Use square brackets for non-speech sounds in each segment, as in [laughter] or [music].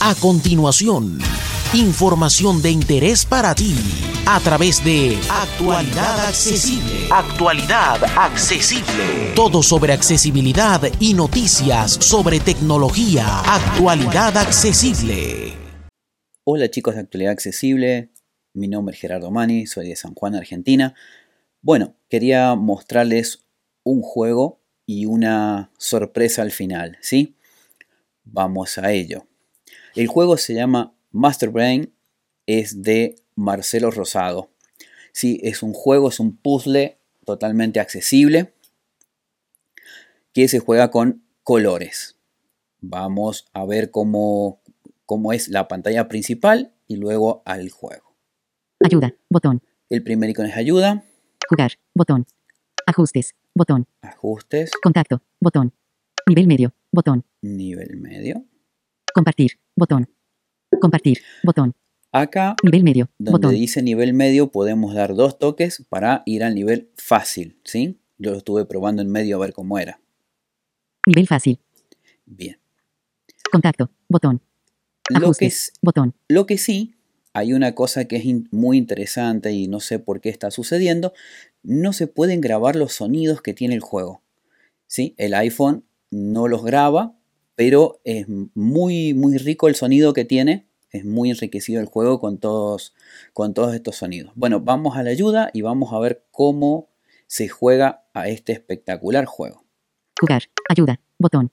A continuación, información de interés para ti a través de Actualidad Accesible. Actualidad Accesible. Todo sobre accesibilidad y noticias sobre tecnología. Actualidad Accesible. Hola chicos de Actualidad Accesible, mi nombre es Gerardo Mani, soy de San Juan, Argentina. Bueno, quería mostrarles un juego y una sorpresa al final, ¿sí? Vamos a ello. El juego se llama Master Brain, es de Marcelo Rosado. Sí, es un juego, es un puzzle totalmente accesible que se juega con colores. Vamos a ver cómo, cómo es la pantalla principal y luego al juego. Ayuda, botón. El primer icono es ayuda. Jugar, botón. Ajustes, botón. Ajustes. Contacto, botón. Nivel medio, botón. Nivel medio. Compartir, botón. Compartir, botón. Acá, Nivel medio, donde botón. dice nivel medio, podemos dar dos toques para ir al nivel fácil, ¿sí? Yo lo estuve probando en medio a ver cómo era. Nivel fácil. Bien. Contacto, botón. Lo que, es- botón. lo que sí, hay una cosa que es in- muy interesante y no sé por qué está sucediendo. No se pueden grabar los sonidos que tiene el juego. ¿sí? El iPhone no los graba, pero es muy, muy rico el sonido que tiene. Es muy enriquecido el juego con todos, con todos estos sonidos. Bueno, vamos a la ayuda y vamos a ver cómo se juega a este espectacular juego. Jugar, ayuda, botón.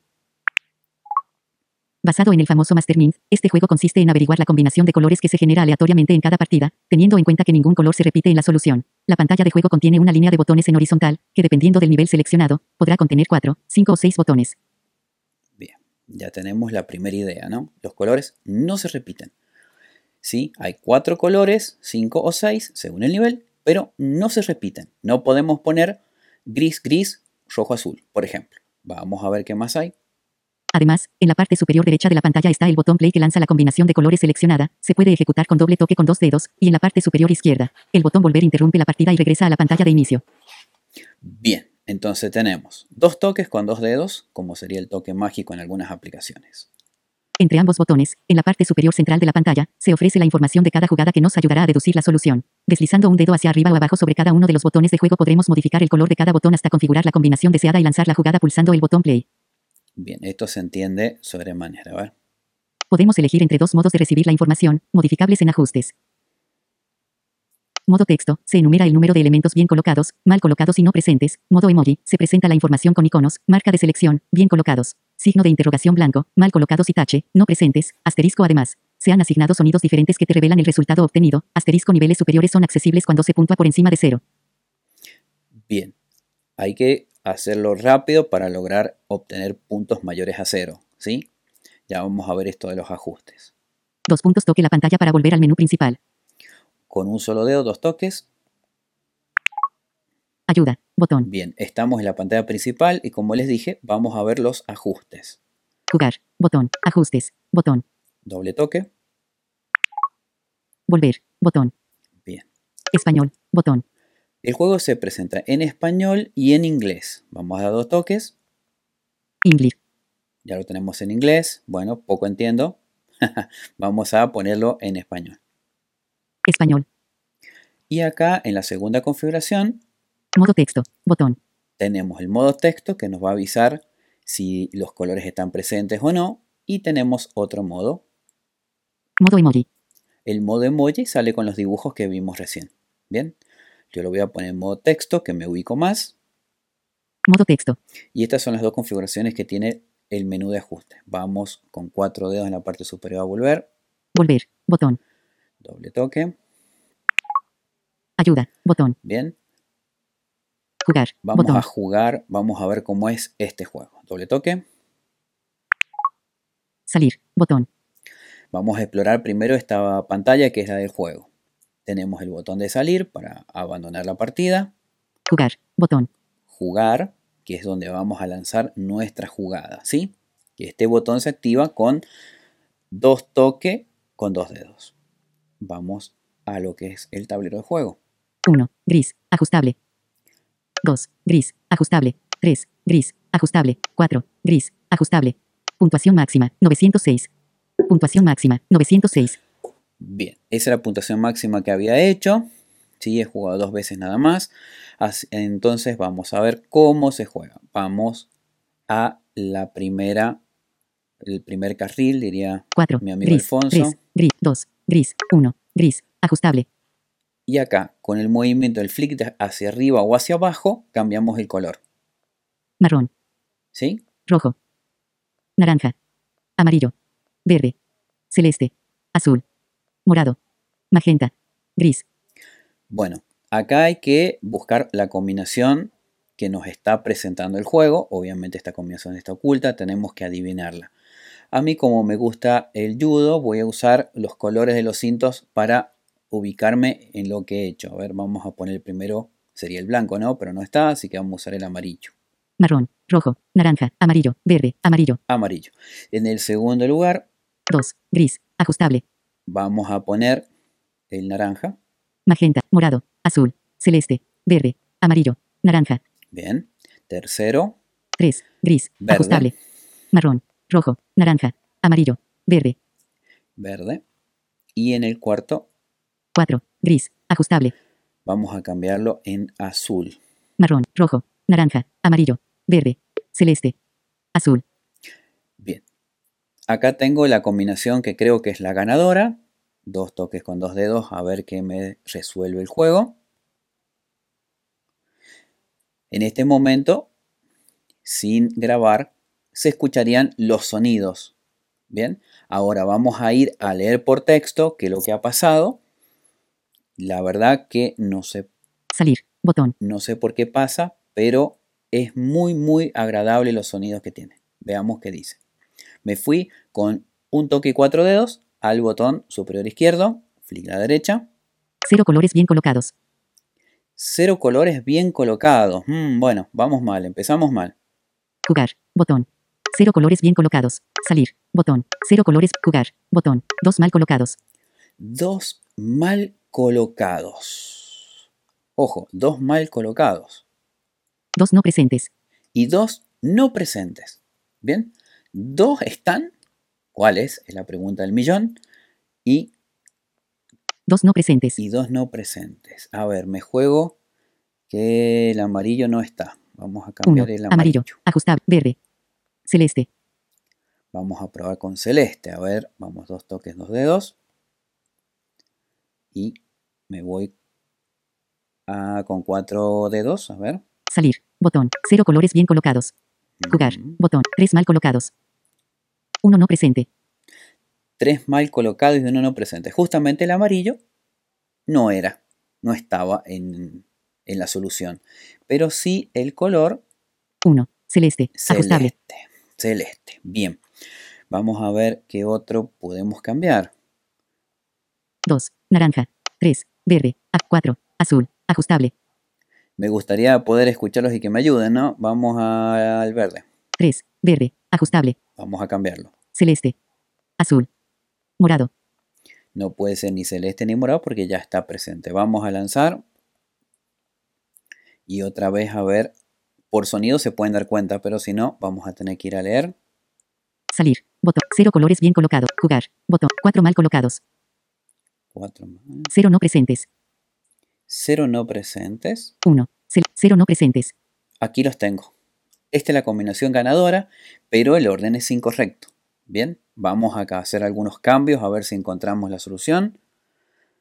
Basado en el famoso Mastermind, este juego consiste en averiguar la combinación de colores que se genera aleatoriamente en cada partida, teniendo en cuenta que ningún color se repite en la solución. La pantalla de juego contiene una línea de botones en horizontal, que dependiendo del nivel seleccionado, podrá contener 4, 5 o 6 botones. Ya tenemos la primera idea, ¿no? Los colores no se repiten. Sí, hay cuatro colores, cinco o seis, según el nivel, pero no se repiten. No podemos poner gris, gris, rojo, azul, por ejemplo. Vamos a ver qué más hay. Además, en la parte superior derecha de la pantalla está el botón play que lanza la combinación de colores seleccionada, se puede ejecutar con doble toque con dos dedos, y en la parte superior izquierda, el botón volver interrumpe la partida y regresa a la pantalla de inicio. Bien, entonces tenemos dos toques con dos dedos, como sería el toque mágico en algunas aplicaciones. Entre ambos botones, en la parte superior central de la pantalla, se ofrece la información de cada jugada que nos ayudará a deducir la solución. Deslizando un dedo hacia arriba o abajo sobre cada uno de los botones de juego podremos modificar el color de cada botón hasta configurar la combinación deseada y lanzar la jugada pulsando el botón play. Bien, esto se entiende sobremanera. Ver. Podemos elegir entre dos modos de recibir la información, modificables en ajustes. Modo texto, se enumera el número de elementos bien colocados, mal colocados y no presentes. Modo emoji, se presenta la información con iconos, marca de selección, bien colocados. Signo de interrogación blanco, mal colocados y tache, no presentes, asterisco además. Se han asignado sonidos diferentes que te revelan el resultado obtenido. Asterisco niveles superiores son accesibles cuando se puntúa por encima de cero. Bien, hay que hacerlo rápido para lograr obtener puntos mayores a cero, ¿sí? Ya vamos a ver esto de los ajustes. Dos puntos toque la pantalla para volver al menú principal. Con un solo dedo, dos toques. Ayuda, botón. Bien, estamos en la pantalla principal y como les dije, vamos a ver los ajustes. Jugar, botón. Ajustes, botón. Doble toque. Volver, botón. Bien. Español, botón. El juego se presenta en español y en inglés. Vamos a dar dos toques. English, Ya lo tenemos en inglés. Bueno, poco entiendo. [laughs] vamos a ponerlo en español. Español. Y acá en la segunda configuración Modo texto, botón. tenemos el modo texto que nos va a avisar si los colores están presentes o no. Y tenemos otro modo. Modo emoji, El modo emoji sale con los dibujos que vimos recién. Bien, yo lo voy a poner en modo texto que me ubico más. modo texto. Y estas son las dos configuraciones que tiene el menú de ajuste. Vamos con cuatro dedos en la parte superior a volver. Volver, botón. Doble toque. Ayuda, botón. Bien, Jugar, vamos botón. a jugar. Vamos a ver cómo es este juego. Doble toque. Salir, botón. Vamos a explorar primero esta pantalla que es la del juego. Tenemos el botón de salir para abandonar la partida. Jugar, botón. Jugar, que es donde vamos a lanzar nuestra jugada, ¿sí? Y este botón se activa con dos toques con dos dedos. Vamos a lo que es el tablero de juego. 1. Gris, ajustable. 2. Gris, ajustable. 3. Gris, ajustable. 4. Gris, ajustable. Puntuación máxima, 906. Puntuación máxima, 906. Bien, esa es la puntuación máxima que había hecho. Sí, he jugado dos veces nada más. Así- entonces vamos a ver cómo se juega. Vamos a la primera, el primer carril, diría 4. mi amigo Gris. Alfonso. 3. Gris. 2. Gris. 1. Gris. Ajustable. Y acá, con el movimiento del flick hacia arriba o hacia abajo, cambiamos el color. Marrón. ¿Sí? Rojo. Naranja. Amarillo. Verde. Celeste. Azul. Morado. Magenta. Gris. Bueno, acá hay que buscar la combinación que nos está presentando el juego. Obviamente esta combinación está oculta, tenemos que adivinarla. A mí como me gusta el judo, voy a usar los colores de los cintos para ubicarme en lo que he hecho. A ver, vamos a poner el primero, sería el blanco, ¿no? Pero no está, así que vamos a usar el amarillo. Marrón. Rojo. Naranja. Amarillo. Verde. Amarillo. Amarillo. En el segundo lugar, 2. Gris. Ajustable. vamos a poner el naranja. Magenta. Morado. Azul. Celeste. Verde. Amarillo. Naranja. Bien. Tercero, 3. Gris. Verde. Ajustable. Marrón. Rojo. Naranja. Amarillo. Verde. verde. Y en el cuarto, 4. Gris. Ajustable. vamos a cambiarlo en azul. Marrón. Rojo. Naranja. Amarillo. Verde. Celeste. Azul. Bien. Acá tengo la combinación que creo que es la ganadora. Dos toques con dos dedos a ver qué me resuelve el juego. En este momento, sin grabar, se escucharían los sonidos. Bien, ahora vamos a ir a leer por texto qué es lo que ha pasado. La verdad que no sé Salir. Botón. no sé por qué pasa, pero es muy, muy agradable los sonidos que tiene. Veamos qué dice. Me fui con un toque y cuatro dedos al botón superior izquierdo, flick a la derecha. Cero colores bien colocados. Cero colores bien colocados. Mm, bueno, vamos mal, empezamos mal. Jugar. Botón. Cero colores bien colocados. Salir. Botón. Cero colores. Jugar. Botón. Dos mal colocados. Dos mal colocados. Ojo, dos mal colocados. Dos no presentes. y dos no presentes. Bien, dos están. ¿Cuáles? Es la pregunta del millón. Y, Dos no presentes. y dos no presentes. A ver, me juego que el amarillo no está. Vamos a 1. cambiar el amarillo. Amarillo. Ajustable. Verde. Celeste. Vamos a probar con celeste. A ver, vamos dos toques, dos dedos. Y me voy a, con cuatro dedos. A ver. Salir. Botón. Cero colores bien colocados. Jugar. Mm. Botón. Tres mal colocados. Uno no presente. tres mal colocados y uno no presente. Justamente el amarillo no era, no estaba en, en la solución. Pero sí el color 1. Celeste. Ajustable. Celeste. Bien. Vamos a ver qué otro podemos cambiar. 2. Naranja. 3. Verde. A 4. Azul. Ajustable. Me gustaría poder escucharlos y que me ayuden, ¿no? Vamos a- al verde. 3. Verde. Ajustable. Vamos a cambiarlo. Celeste. Azul. Morado. No puede ser ni celeste ni morado porque ya está presente. Vamos a lanzar. Y otra vez a ver. Por sonido se pueden dar cuenta, pero si no, vamos a tener que ir a leer. Salir. Botón. Cero colores bien colocados. Jugar. Botón. 4 mal colocados. Cuatro más. Cero no presentes. Cero no presentes. 1. Cero no presentes. Aquí los tengo. Esta es la combinación ganadora, pero el orden es incorrecto. Bien, vamos acá a hacer algunos cambios a ver si encontramos la solución.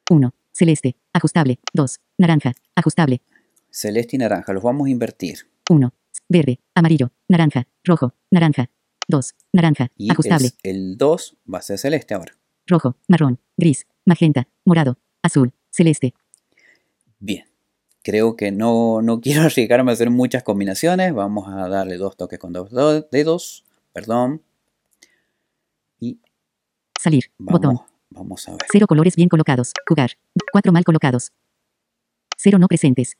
1. Celeste. Ajustable. 2. Naranja. Ajustable. Celeste y naranja, los vamos a invertir. 1. Verde. Amarillo. Naranja. Rojo. Naranja. 2. Naranja. Y Ajustable. el 2 va a ser celeste ahora. Rojo. Marrón. Gris. Magenta. Morado. Azul. Celeste. Bien, creo que no, no [laughs] quiero arriesgarme a hacer muchas combinaciones. Vamos a darle dos toques con dos do- dedos. Perdón. Y Salir. Botón. vamos, vamos a ver. Cero colores bien colocados. Jugar. 4 mal colocados. Cero no presentes.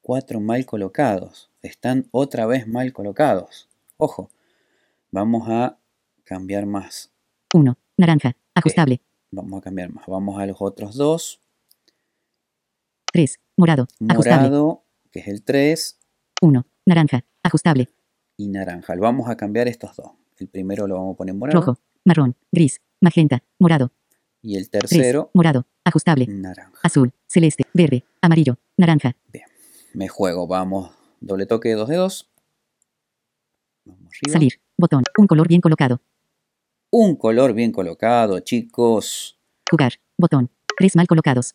Cuatro mal colocados. Están otra vez mal colocados. Ojo, vamos a cambiar más. 1. Naranja. Ajustable. Vamos a cambiar más. Vamos a los otros dos. 3. Morado. Ajustable. Morado, que es el 3, 1. Naranja. Ajustable. y naranja. Lo vamos a cambiar estos dos. El primero lo vamos a poner morado. Rojo. marrón, gris, magenta, morado. Y el 3, tercero, morado, ajustable, naranja. azul, celeste, verde, amarillo, naranja. Me juego, vamos. Doble toque, dos dedos. Vamos arriba. Salir, botón, un color bien colocado. Un color bien colocado, chicos. Jugar, botón, tres mal colocados.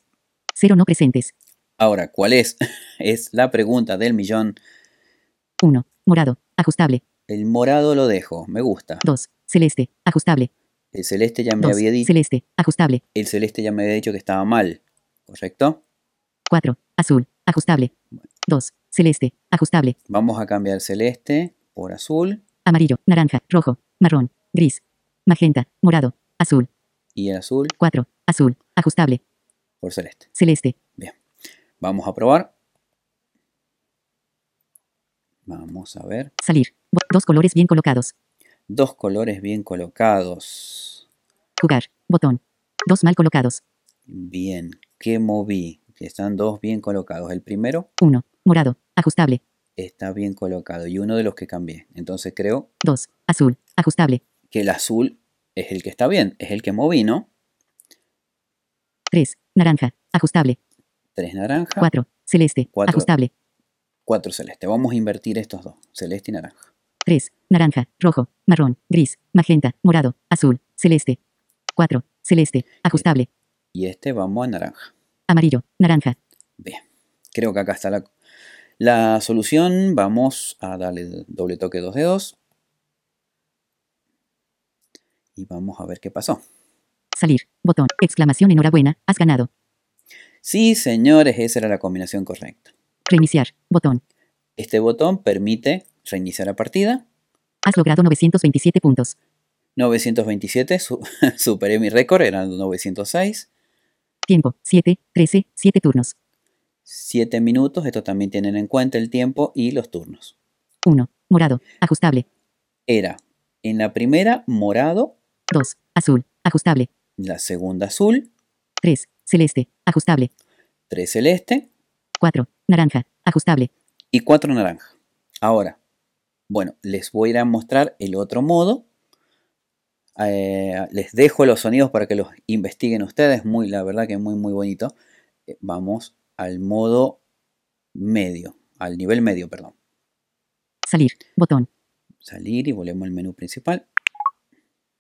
Cero no presentes. Ahora, ¿cuál es? [laughs] Es la pregunta del millón. 1, morado, ajustable. El morado lo dejo, me gusta. 2, celeste, ajustable. El celeste ya me 2, había dicho. celeste, ajustable. El celeste ya me había dicho que estaba mal, ¿correcto? 4, azul, ajustable. 2, celeste, ajustable. Vamos a cambiar celeste por azul Amarillo, naranja, rojo, marrón, gris, magenta, morado, azul. y el azul 4, azul, ajustable. por celeste. Celeste, Vamos a probar. Vamos a ver. salir. Dos colores bien colocados. Dos colores bien colocados. Jugar, botón. Dos mal colocados. Bien. ¿Qué moví? Están dos bien colocados. El primero 1, morado, ajustable. está bien colocado y uno de los que cambié. Entonces creo 2, azul, ajustable. que el azul es el que está bien. Es el que moví, ¿no? 3, naranja, ajustable. Tres naranja, 4, celeste, Cuatro. ajustable. cuatro celeste. Vamos a invertir estos dos. Celeste y naranja. 3, naranja, rojo, marrón, gris, magenta, morado, azul, celeste. 4, celeste, ajustable. Y este vamos a naranja. Amarillo, naranja. Bien. Creo que acá está la, la solución. Vamos a darle doble toque dos dedos. Y vamos a ver qué pasó. Salir, botón, exclamación enhorabuena, has ganado. Sí, señores, esa era la combinación correcta. Reiniciar, botón. Este botón permite reiniciar la partida. Has logrado 927 puntos. 927, su- [laughs] superé mi récord, eran 906. Tiempo, 7, 13, 7 turnos. 7 minutos, esto también tienen en cuenta el tiempo y los turnos. 1, morado, ajustable. Era en la primera morado, 2, azul, ajustable. la segunda azul, 3, celeste, ajustable. 3 celeste 4, naranja, ajustable. y 4 naranja. Ahora, bueno, les voy a mostrar el otro modo. Eh, les dejo los sonidos para que los investiguen ustedes. Muy, la verdad que es muy, muy bonito. Eh, Vamos al modo medio, al nivel medio, perdón. Salir, botón. Salir y volvemos al menú principal.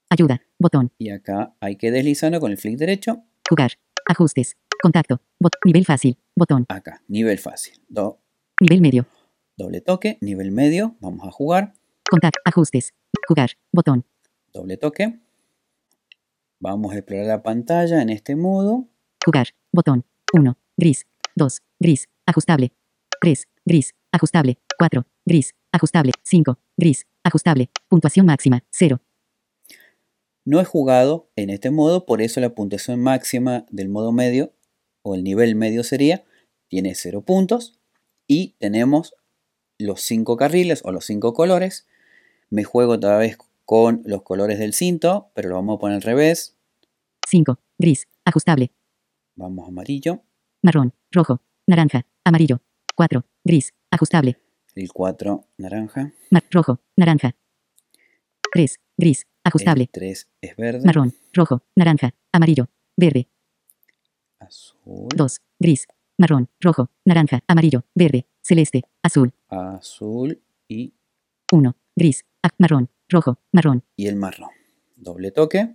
Ayuda, botón. Y acá hay que deslizarlo con el flick derecho. Jugar, ajustes, contacto, nivel fácil, botón. Acá, nivel fácil. Do- Nivel medio, doble toque, nivel medio. Vamos a jugar. contacto, ajustes, jugar, botón. Doble toque. Vamos a explorar la pantalla en este modo. Jugar, botón. 1, gris. 2, gris, ajustable. 3, gris, ajustable. 4, gris, ajustable. 5, gris, ajustable. Puntuación máxima, 0. No he jugado en este modo, por eso la puntuación máxima del modo medio o el nivel medio sería, tiene 0 puntos y tenemos los 5 carriles o los 5 colores. Me juego otra vez con los colores del cinto, pero lo vamos a poner al revés. 5, gris, ajustable. Vamos amarillo, Marrón, rojo, naranja, amarillo. 4, gris, ajustable. el 4 naranja, Mar, rojo, naranja. 3, gris, ajustable. el 3 es verde, Marrón, rojo, naranja, amarillo, verde. azul, 2, gris, marrón, rojo, naranja, amarillo, verde, celeste, azul. azul y, 1, gris, ac- marrón, rojo, marrón. y el marrón. Doble toque,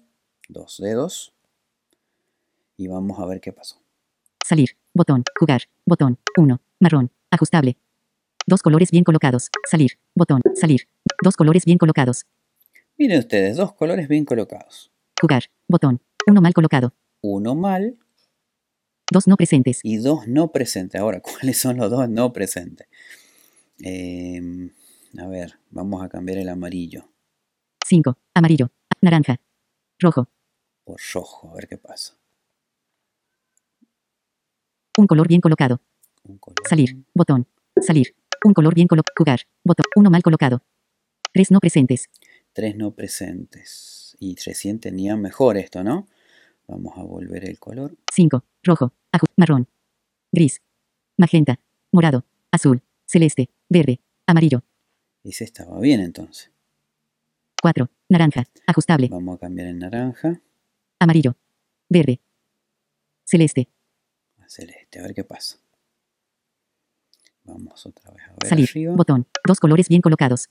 dos dedos y vamos a ver qué pasó. Salir, botón, jugar, botón, 1, marrón, ajustable. Dos colores bien colocados. Salir, botón, salir. Dos colores bien colocados. Miren ustedes, dos colores bien colocados. Jugar, botón, uno mal colocado. Uno mal Dos no presentes. y dos no presentes. Ahora, [laughs] ¿cuáles son los dos no presentes? Em, a ver, vamos a cambiar el amarillo 5, amarillo, naranja, rojo. por rojo, a ver qué pasa. Un color bien colocado. Un color. Salir, botón, salir. Un color bien colocado. Jugar, botón, uno mal colocado. Tres no presentes. Tres no presentes. Y recién tenía mejor esto, ¿no? Vamos a volver el color. 5, rojo, marrón, gris, magenta, morado, azul, celeste, verde, amarillo. Ese estaba bien entonces. 4. Naranja. Ajustable. Vamos a cambiar en naranja Amarillo. Verde. Celeste. a celeste. A ver qué pasa. Vamos otra vez a ver Salir. arriba. Botón. Dos colores bien colocados.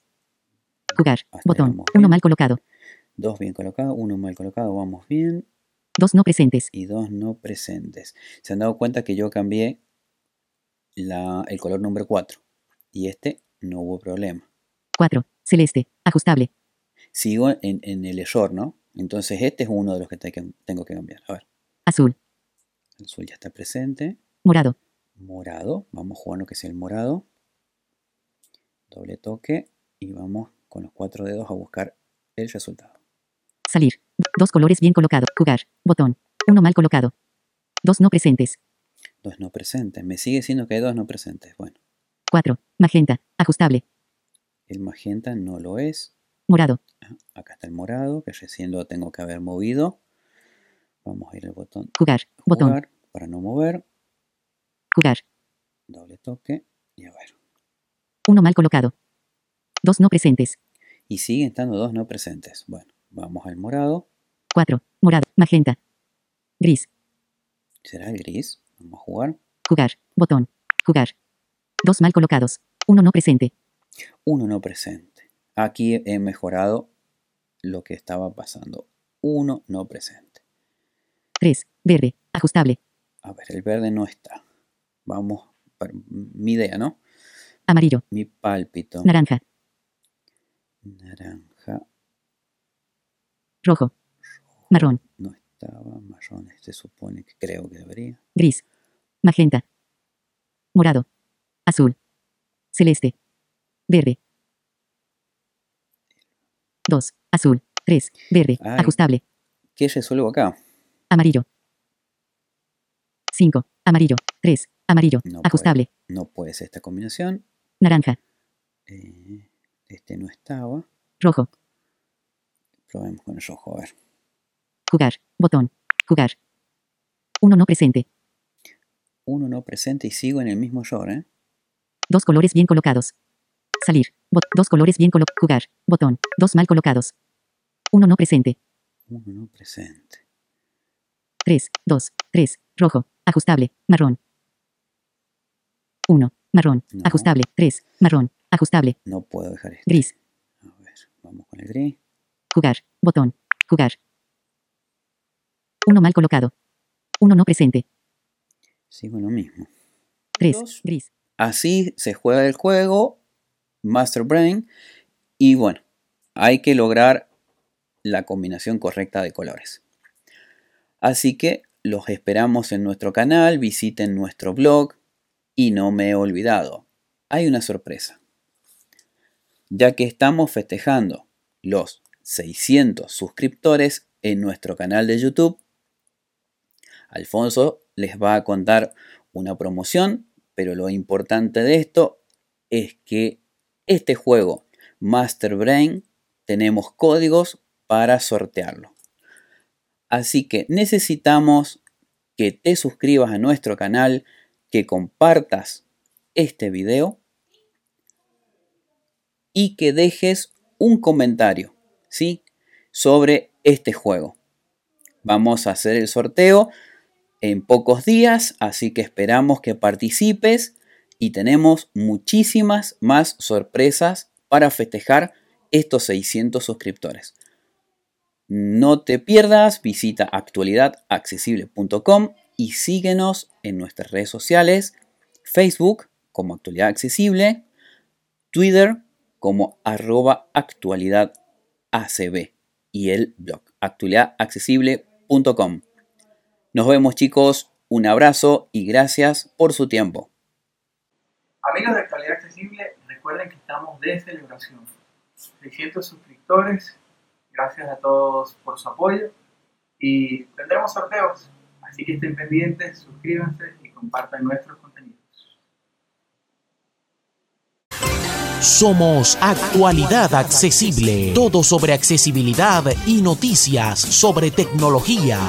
Jugar. Hasta Botón. Uno mal colocado. Dos bien colocados, uno mal colocado. Vamos bien. Dos no presentes. Y dos no presentes. Se han dado cuenta que yo cambié la- el color número 4. Y este no hubo problema. 4. Celeste. Ajustable. Sigo en, en el error, ¿no? Entonces este es uno de los que te- que tengo que cambiar. A ver, Azul. el azul ya está presente. Morado. morado. Vamos a jugar lo que sea el morado. Doble toque y vamos con los cuatro dedos a buscar el resultado. Salir. Dos colores bien colocados. Jugar. Botón. Uno mal colocado. Dos no presentes. Dos no presentes. Me sigue siendo que hay dos no presentes. Bueno, 4. Magenta. Ajustable. el magenta no lo es. Morado. Acá está el morado, que recién lo tengo que haber movido. Vamos a ir al botón Jugar. Botón. para no mover. Jugar. Doble toque y a ver. Uno mal colocado. Dos no presentes. Y siguen estando dos no presentes. Bueno, vamos al morado. 4. Morado. Magenta. Gris. ¿Será el gris? Vamos a jugar. Jugar. Botón. Jugar. Dos mal colocados. Uno no presente. Uno no presente. Aquí he mejorado lo que estaba pasando. Uno no presente. 3. Verde. Ajustable. A ver, el verde no está. Vamos, mi idea, ¿no? Amarillo. Mi pálpito. Naranja. Naranja. Rojo. Marrón. No estaba. Marrón, se supone que creo que debería. Gris. Magenta. Morado. Azul. Celeste. Verde. 2. Azul. 3. Verde. Ay. Ajustable. ¿Qué resuelvo acá? Amarillo. 5. Amarillo. 3. Amarillo. No Ajustable. No puede ser esta combinación. Naranja. Eh, este no estaba. Rojo. Probemos con el rojo, a ver. Jugar. Botón. Jugar. Uno no presente. Uno no presente y sigo en el mismo error, ¿eh? Dos colores bien colocados. Salir. Bot- dos colores bien colocados. Jugar. Botón. Dos mal colocados. Uno no presente. Uno no presente. 3, 2, 3, rojo, ajustable, marrón. 1, marrón, No. ajustable, 3, marrón, ajustable, No puedo dejar este. gris, A ver, vamos con el gris. jugar, botón, jugar. 1 mal colocado. 1 no presente. Sigo lo mismo. 3, Dos. gris, Así se juega el juego, Master Brain, y bueno, hay que lograr la combinación correcta de colores. Así que los esperamos en nuestro canal, visiten nuestro blog y no me he olvidado, hay una sorpresa. Ya que estamos festejando los 600 suscriptores en nuestro canal de YouTube, Alfonso les va a contar una promoción, pero lo importante de esto es que este juego, Master Brain, tenemos códigos para sortearlo. Así que necesitamos que te suscribas a nuestro canal, que compartas este video y que dejes un comentario, ¿sí? Sobre este juego. Vamos a hacer el sorteo en pocos días, así que esperamos que participes y tenemos muchísimas más sorpresas para festejar estos 600 suscriptores. No te pierdas, visita actualidadaccesible.com y síguenos en nuestras redes sociales, Facebook como Actualidad Accesible, Twitter como arroba actualidad ACB y el blog actualidadaccesible.com. Nos vemos chicos, un abrazo y gracias por su tiempo. Amigos de Actualidad Accesible, recuerden que estamos de celebración. 600 suscriptores, gracias a todos por su apoyo y tendremos sorteos, así que estén pendientes, suscríbanse y compartan nuestros contenidos. Somos Actualidad Accesible. Todo sobre accesibilidad y noticias sobre tecnología.